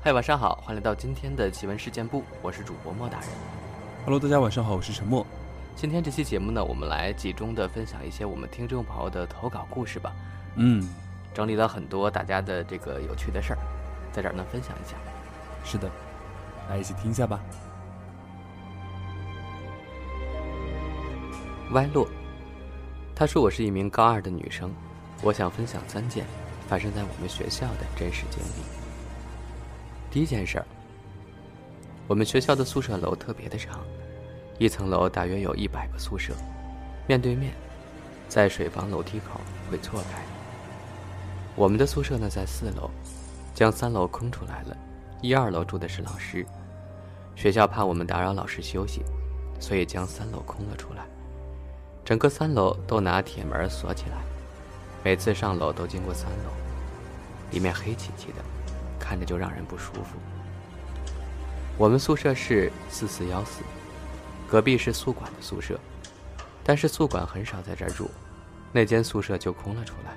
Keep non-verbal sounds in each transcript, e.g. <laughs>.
嗨，晚上好，欢迎来到今天的奇闻事件部，我是主播莫大人。Hello，大家晚上好，我是陈默。今天这期节目呢，我们来集中的分享一些我们听众朋友的投稿故事吧。嗯，整理了很多大家的这个有趣的事儿，在这儿呢分享一下。是的，来一起听一下吧。歪落，她说我是一名高二的女生，我想分享三件发生在我们学校的真实经历。第一件事儿，我们学校的宿舍楼特别的长，一层楼大约有一百个宿舍，面对面，在水房楼梯口会错开。我们的宿舍呢在四楼，将三楼空出来了，一二楼住的是老师。学校怕我们打扰老师休息，所以将三楼空了出来。整个三楼都拿铁门锁起来，每次上楼都经过三楼，里面黑漆漆的，看着就让人不舒服。我们宿舍是四四幺四，隔壁是宿管的宿舍，但是宿管很少在这儿住，那间宿舍就空了出来。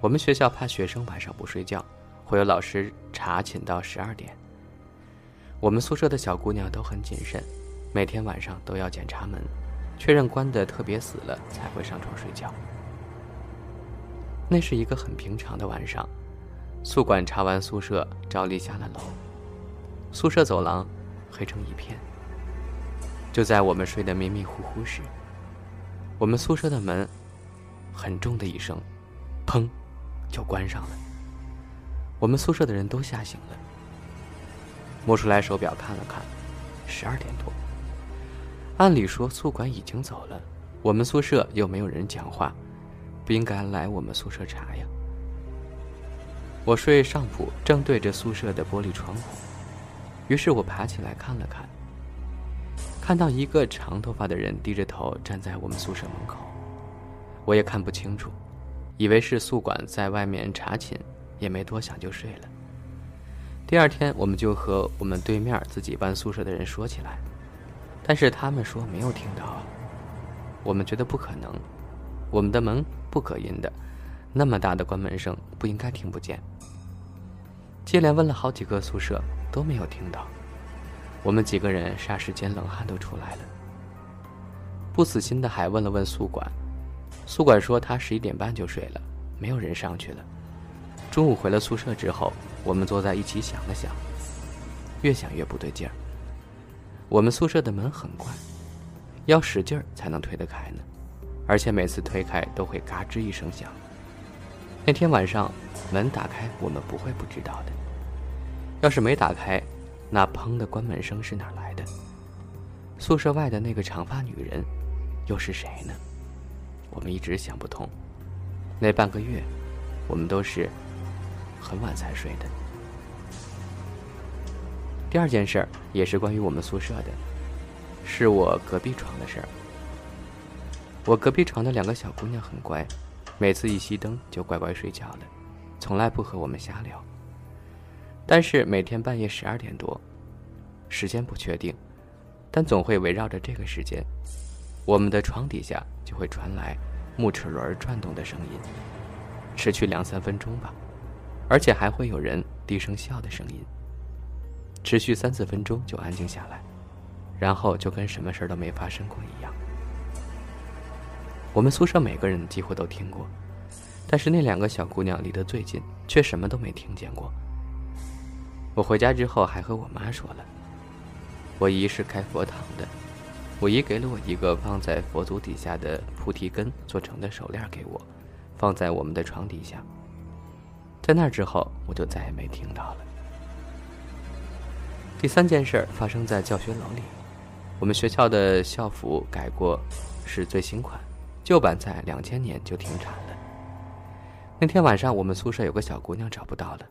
我们学校怕学生晚上不睡觉，会有老师查寝到十二点。我们宿舍的小姑娘都很谨慎，每天晚上都要检查门。确认关得特别死了，才会上床睡觉。那是一个很平常的晚上，宿管查完宿舍，照例下了楼。宿舍走廊黑成一片。就在我们睡得迷迷糊糊时，我们宿舍的门很重的一声，砰，就关上了。我们宿舍的人都吓醒了，摸出来手表看了看，十二点多。按理说宿管已经走了，我们宿舍又没有人讲话，不应该来我们宿舍查呀。我睡上铺，正对着宿舍的玻璃窗户，于是我爬起来看了看，看到一个长头发的人低着头站在我们宿舍门口，我也看不清楚，以为是宿管在外面查寝，也没多想就睡了。第二天，我们就和我们对面自己班宿舍的人说起来。但是他们说没有听到，我们觉得不可能，我们的门不隔音的，那么大的关门声不应该听不见。接连问了好几个宿舍都没有听到，我们几个人霎时间冷汗都出来了。不死心的还问了问宿管，宿管说他十一点半就睡了，没有人上去了。中午回了宿舍之后，我们坐在一起想了想，越想越不对劲儿。我们宿舍的门很怪，要使劲儿才能推得开呢，而且每次推开都会嘎吱一声响。那天晚上门打开，我们不会不知道的。要是没打开，那砰的关门声是哪来的？宿舍外的那个长发女人又是谁呢？我们一直想不通。那半个月，我们都是很晚才睡的。第二件事儿也是关于我们宿舍的，是我隔壁床的事儿。我隔壁床的两个小姑娘很乖，每次一熄灯就乖乖睡觉了，从来不和我们瞎聊。但是每天半夜十二点多，时间不确定，但总会围绕着这个时间，我们的床底下就会传来木齿轮转动的声音，持续两三分钟吧，而且还会有人低声笑的声音。持续三四分钟就安静下来，然后就跟什么事都没发生过一样。我们宿舍每个人几乎都听过，但是那两个小姑娘离得最近，却什么都没听见过。我回家之后还和我妈说了。我姨是开佛堂的，我姨给了我一个放在佛祖底下的菩提根做成的手链给我，放在我们的床底下。在那之后，我就再也没听到了。第三件事发生在教学楼里，我们学校的校服改过，是最新款，旧版在两千年就停产了。那天晚上，我们宿舍有个小姑娘找不到了，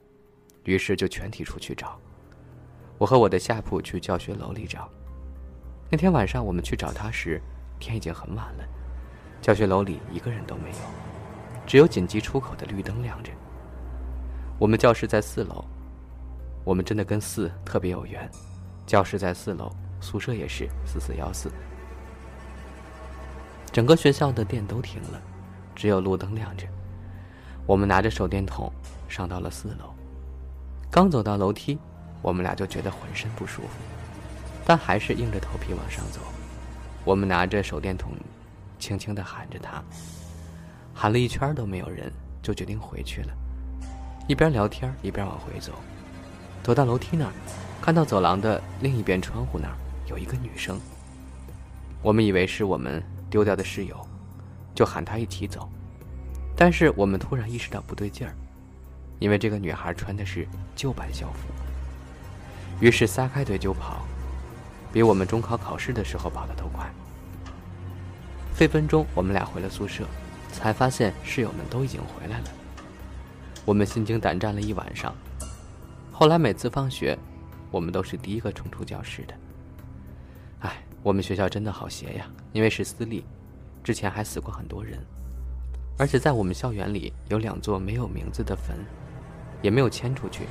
于是就全体出去找。我和我的下铺去教学楼里找。那天晚上我们去找她时，天已经很晚了，教学楼里一个人都没有，只有紧急出口的绿灯亮着。我们教室在四楼。我们真的跟四特别有缘，教室在四楼，宿舍也是四四幺四。整个学校的电都停了，只有路灯亮着。我们拿着手电筒上到了四楼，刚走到楼梯，我们俩就觉得浑身不舒服，但还是硬着头皮往上走。我们拿着手电筒，轻轻地喊着他，喊了一圈都没有人，就决定回去了。一边聊天一边往回走，走到楼梯那儿，看到走廊的另一边窗户那儿有一个女生。我们以为是我们丢掉的室友，就喊他一起走。但是我们突然意识到不对劲儿，因为这个女孩穿的是旧版校服。于是撒开腿就跑。比我们中考考试的时候跑得都快。分分钟，我们俩回了宿舍，才发现室友们都已经回来了。我们心惊胆战了一晚上。后来每次放学，我们都是第一个冲出教室的。我们学校真的好邪呀！因为是私立，之前还死过很多人，而且在我们校园里有两座没有名字的坟，也没有迁出去，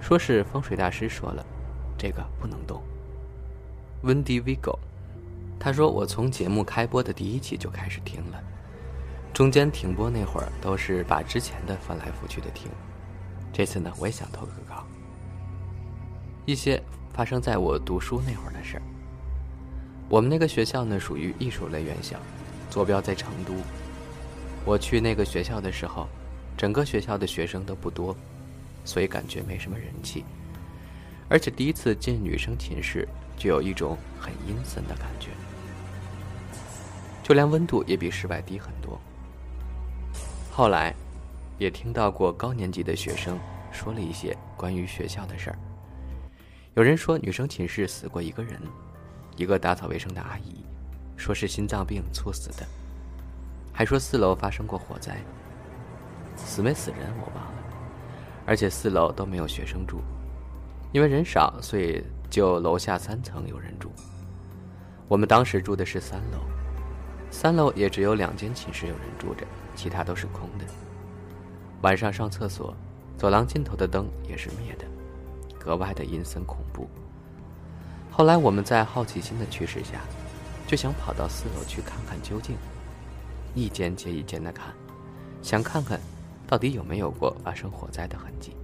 说是风水大师说了，这个不能动。Wendy Vigo，他说：“我从节目开播的第一期就开始听了，中间停播那会儿都是把之前的翻来覆去的听。这次呢，我也想投个稿，一些发生在我读书那会儿的事儿。我们那个学校呢，属于艺术类院校，坐标在成都。我去那个学校的时候，整个学校的学生都不多，所以感觉没什么人气。而且第一次进女生寝室。”就有一种很阴森的感觉，就连温度也比室外低很多。后来，也听到过高年级的学生说了一些关于学校的事儿。有人说女生寝室死过一个人，一个打扫卫生的阿姨，说是心脏病猝死的，还说四楼发生过火灾，死没死人我忘了，而且四楼都没有学生住，因为人少，所以。就楼下三层有人住，我们当时住的是三楼，三楼也只有两间寝室有人住着，其他都是空的。晚上上厕所，走廊尽头的灯也是灭的，格外的阴森恐怖。后来我们在好奇心的驱使下，就想跑到四楼去看看究竟，一间接一间的看，想看看到底有没有过发生火灾的痕迹，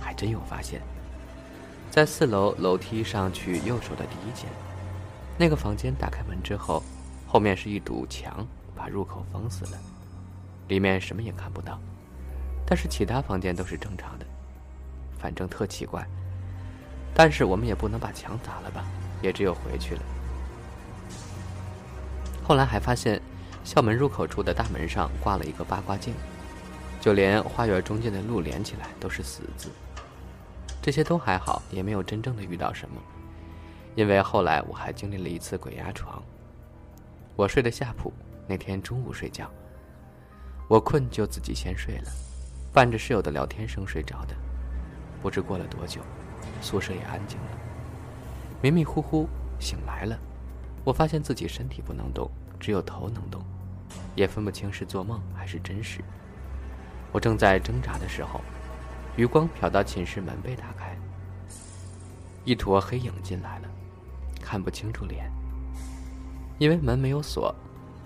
还真有发现。在四楼楼梯上去右手的第一间，那个房间打开门之后，后面是一堵墙，把入口封死了，里面什么也看不到。但是其他房间都是正常的，反正特奇怪。但是我们也不能把墙砸了吧，也只有回去了。后来还发现，校门入口处的大门上挂了一个八卦镜，就连花园中间的路连起来都是死字。这些都还好，也没有真正的遇到什么。因为后来我还经历了一次鬼压床。我睡的下铺，那天中午睡觉，我困就自己先睡了，伴着室友的聊天声睡着的。不知过了多久，宿舍也安静了。迷迷糊糊醒来了，我发现自己身体不能动，只有头能动，也分不清是做梦还是真实。我正在挣扎的时候。余光瞟到寝室门被打开，一坨黑影进来了，看不清楚脸。因为门没有锁，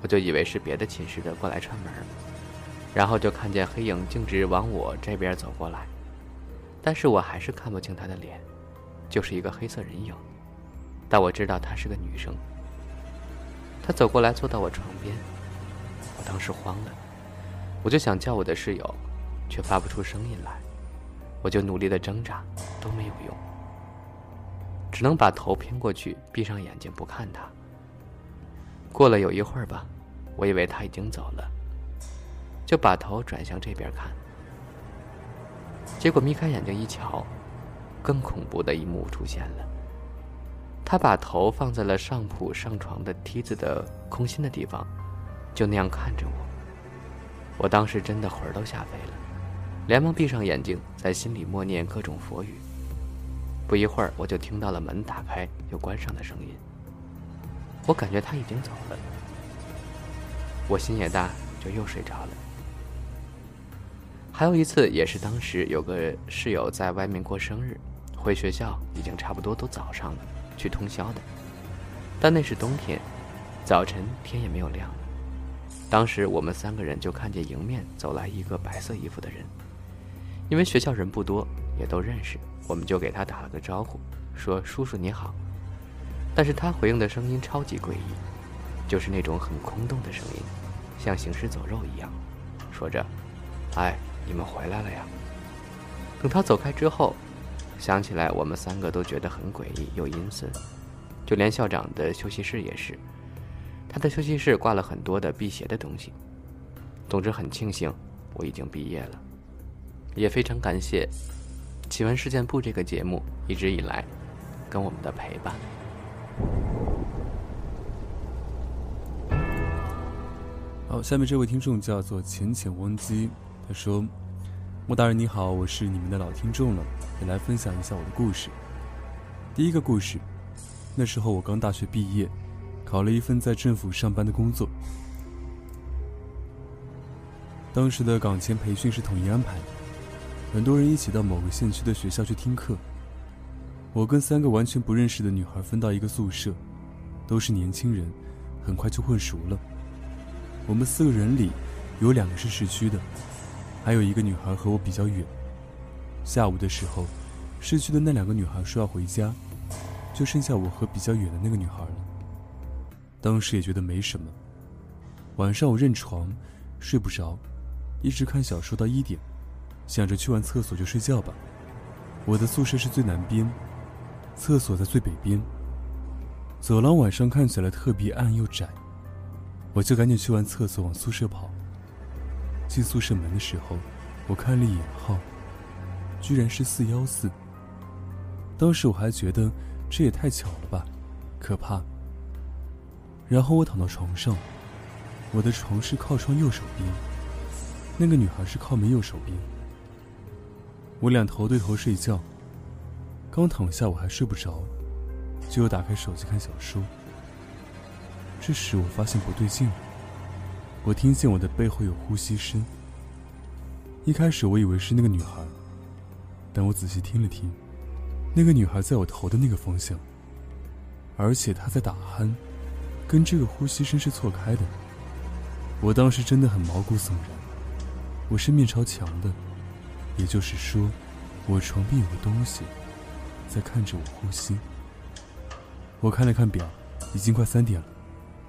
我就以为是别的寝室的过来串门，然后就看见黑影径直往我这边走过来，但是我还是看不清她的脸，就是一个黑色人影，但我知道她是个女生。她走过来坐到我床边，我当时慌了，我就想叫我的室友，却发不出声音来。我就努力的挣扎，都没有用，只能把头偏过去，闭上眼睛不看她。过了有一会儿吧，我以为他已经走了，就把头转向这边看。结果眯开眼睛一瞧，更恐怖的一幕出现了。他把头放在了上铺上床的梯子的空心的地方，就那样看着我。我当时真的魂儿都吓飞了。连忙闭上眼睛，在心里默念各种佛语。不一会儿，我就听到了门打开又关上的声音。我感觉他已经走了。我心也大，就又睡着了。还有一次，也是当时有个室友在外面过生日，回学校已经差不多都早上了，去通宵的。但那是冬天，早晨天也没有亮。当时我们三个人就看见迎面走来一个白色衣服的人。因为学校人不多，也都认识，我们就给他打了个招呼，说：“叔叔你好。”但是他回应的声音超级诡异，就是那种很空洞的声音，像行尸走肉一样，说着：“哎，你们回来了呀。”等他走开之后，想起来我们三个都觉得很诡异又阴森，就连校长的休息室也是，他的休息室挂了很多的辟邪的东西。总之很庆幸我已经毕业了，也非常感谢《奇闻事件部》这个节目一直以来跟我们的陪伴。好，下面这位听众叫做浅浅忘机，他说：“莫大人你好，我是你们的老听众了，也来分享一下我的故事。第一个故事，那时候我刚大学毕业，考了一份在政府上班的工作。当时的岗前培训是统一安排，很多人一起到某个县区的学校去听课。我跟三个完全不认识的女孩分到一个宿舍，都是年轻人，很快就混熟了。”我们四个人里，有两个是市区的，还有一个女孩和我比较远。下午的时候，市区的那两个女孩说要回家，就剩下我和比较远的那个女孩了。当时也觉得没什么。晚上我认床，睡不着，一直看小说到一点，想着去完厕所就睡觉吧。我的宿舍是最南边，厕所在最北边。走廊晚上看起来特别暗又窄。我就赶紧去完厕所往宿舍跑。进宿舍门的时候，我看了一眼号，居然是四幺四。当时我还觉得这也太巧了吧，可怕。然后我躺到床上，我的床是靠窗右手边，那个女孩是靠门右手边。我俩头对头睡觉，刚躺下我还睡不着，就又打开手机看小说。这时我发现不对劲了，我听见我的背后有呼吸声。一开始我以为是那个女孩，但我仔细听了听，那个女孩在我头的那个方向，而且她在打鼾，跟这个呼吸声是错开的。我当时真的很毛骨悚然，我是面朝墙的，也就是说，我床边有个东西在看着我呼吸。我看了看表，已经快三点了。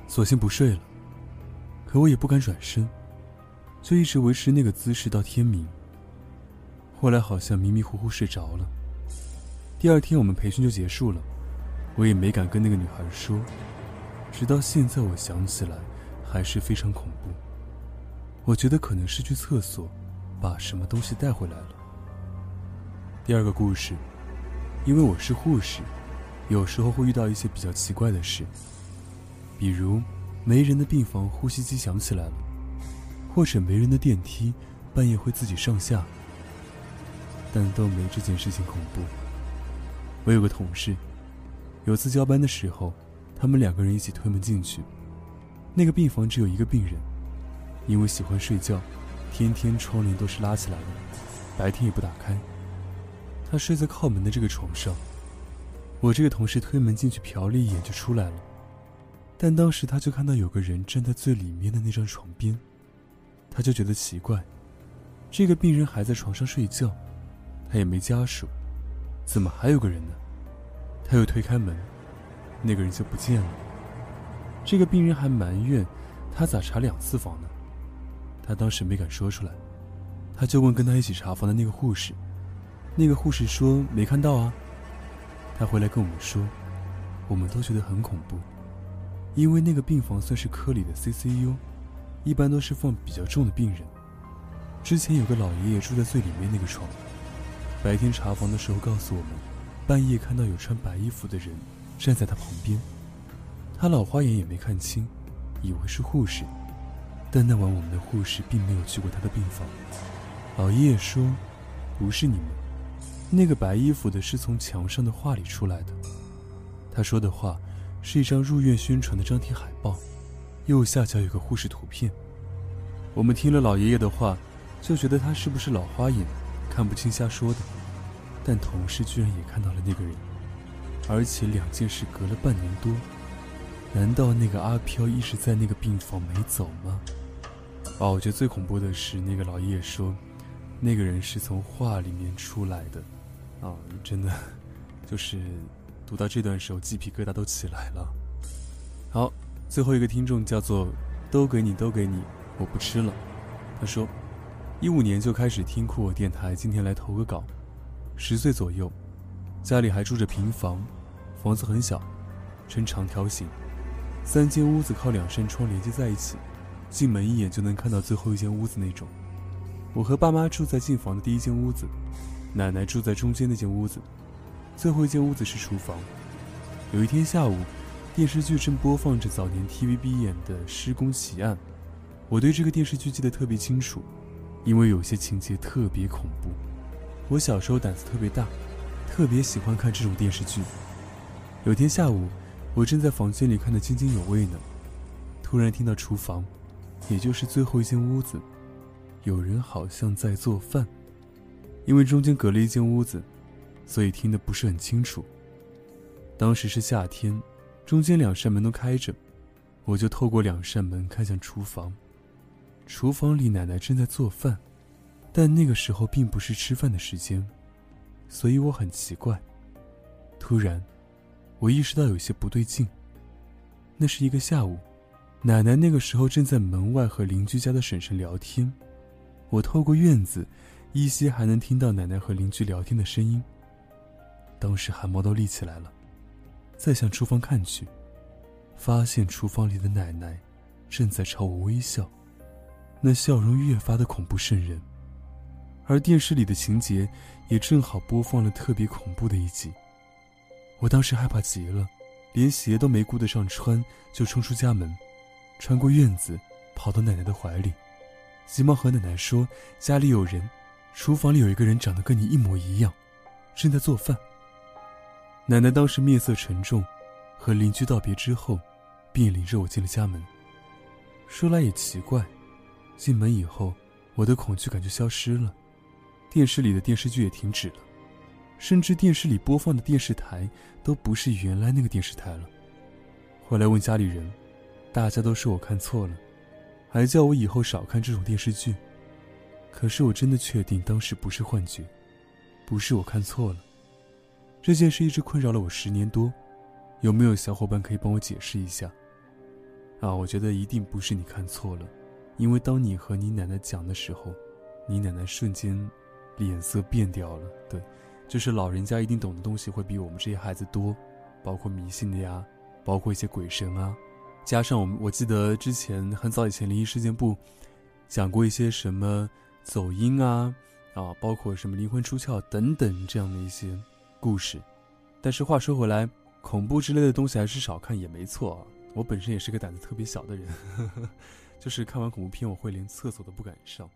索性不睡了，可我也不敢转身，就一直维持那个姿势到天明。后来好像迷迷糊糊睡着了。第二天我们培训就结束了，我也没敢跟那个女孩说。直到现在，我想起来还是非常恐怖。我觉得可能是去厕所，把什么东西带回来了。第二个故事，因为我是护士，有时候会遇到一些比较奇怪的事。比如，没人的病房呼吸机响起来了，或者没人的电梯半夜会自己上下，但都没这件事情恐怖。我有个同事，有次交班的时候，他们两个人一起推门进去，那个病房只有一个病人，因为喜欢睡觉，天天窗帘都是拉起来的，白天也不打开。他睡在靠门的这个床上，我这个同事推门进去瞟了一眼就出来了。但当时他就看到有个人站在最里面的那张床边，他就觉得奇怪，这个病人还在床上睡觉，他也没家属，怎么还有个人呢？他又推开门，那个人就不见了。这个病人还埋怨他咋查两次房呢？他当时没敢说出来，他就问跟他一起查房的那个护士，那个护士说没看到啊。他回来跟我们说，我们都觉得很恐怖。因为那个病房算是科里的 CCU，一般都是放比较重的病人。之前有个老爷爷住在最里面那个床，白天查房的时候告诉我们，半夜看到有穿白衣服的人站在他旁边，他老花眼也没看清，以为是护士，但那晚我们的护士并没有去过他的病房。老爷爷说，不是你们，那个白衣服的是从墙上的画里出来的。他说的话。是一张入院宣传的张贴海报，右下角有个护士图片。我们听了老爷爷的话，就觉得他是不是老花眼，看不清瞎说的。但同事居然也看到了那个人，而且两件事隔了半年多。难道那个阿飘一直在那个病房没走吗？哦，我觉得最恐怖的是那个老爷爷说，那个人是从画里面出来的，啊，真的，<laughs> 就是读到这段时候鸡皮疙瘩都起来了。好，最后一个听众叫做“都给你，都给你，我不吃了”。他说，一五年就开始听酷我电台，今天来投个稿。十岁左右，家里还住着平房，房子很小，呈长条形，三间屋子靠两扇窗连接在一起，进门一眼就能看到最后一间屋子那种。我和爸妈住在进房的第一间屋子，奶奶住在中间那间屋子，最后一间屋子是厨房。有一天下午，电视剧正播放着早年 TVB 演的《施工奇案》，我对这个电视剧记得特别清楚，因为有些情节特别恐怖。我小时候胆子特别大，特别喜欢看这种电视剧。有天下午，我正在房间里看得津津有味呢，突然听到厨房，也就是最后一间屋子。有人好像在做饭，因为中间隔了一间屋子，所以听得不是很清楚。当时是夏天，中间两扇门都开着，我就透过两扇门看向厨房。厨房里奶奶正在做饭，但那个时候并不是吃饭的时间，所以我很奇怪。突然，我意识到有些不对劲。那是一个下午，奶奶那个时候正在门外和邻居家的婶婶聊天。我透过院子，依稀还能听到奶奶和邻居聊天的声音。当时汗毛都立起来了，再向厨房看去，发现厨房里的奶奶正在朝我微笑，那笑容越发的恐怖渗人。而电视里的情节也正好播放了特别恐怖的一集。我当时害怕极了，连鞋都没顾得上穿，就冲出家门，穿过院子，跑到奶奶的怀里。急忙和奶奶说：“家里有人，厨房里有一个人长得跟你一模一样，正在做饭。”奶奶当时面色沉重，和邻居道别之后，便领着我进了家门。说来也奇怪，进门以后，我的恐惧感就消失了，电视里的电视剧也停止了，甚至电视里播放的电视台都不是原来那个电视台了。后来问家里人，大家都说我看错了。还叫我以后少看这种电视剧。可是我真的确定当时不是幻觉，不是我看错了。这件事一直困扰了我十年多，有没有小伙伴可以帮我解释一下？啊，我觉得一定不是你看错了，因为当你和你奶奶讲的时候，你奶奶瞬间脸色变掉了。对，就是老人家一定懂的东西会比我们这些孩子多，包括迷信的呀，包括一些鬼神啊。加上我们，我记得之前很早以前灵异事件部讲过一些什么走音啊，啊，包括什么灵魂出窍等等这样的一些故事。但是话说回来，恐怖之类的东西还是少看也没错。我本身也是个胆子特别小的人，呵 <laughs> 呵就是看完恐怖片我会连厕所都不敢上。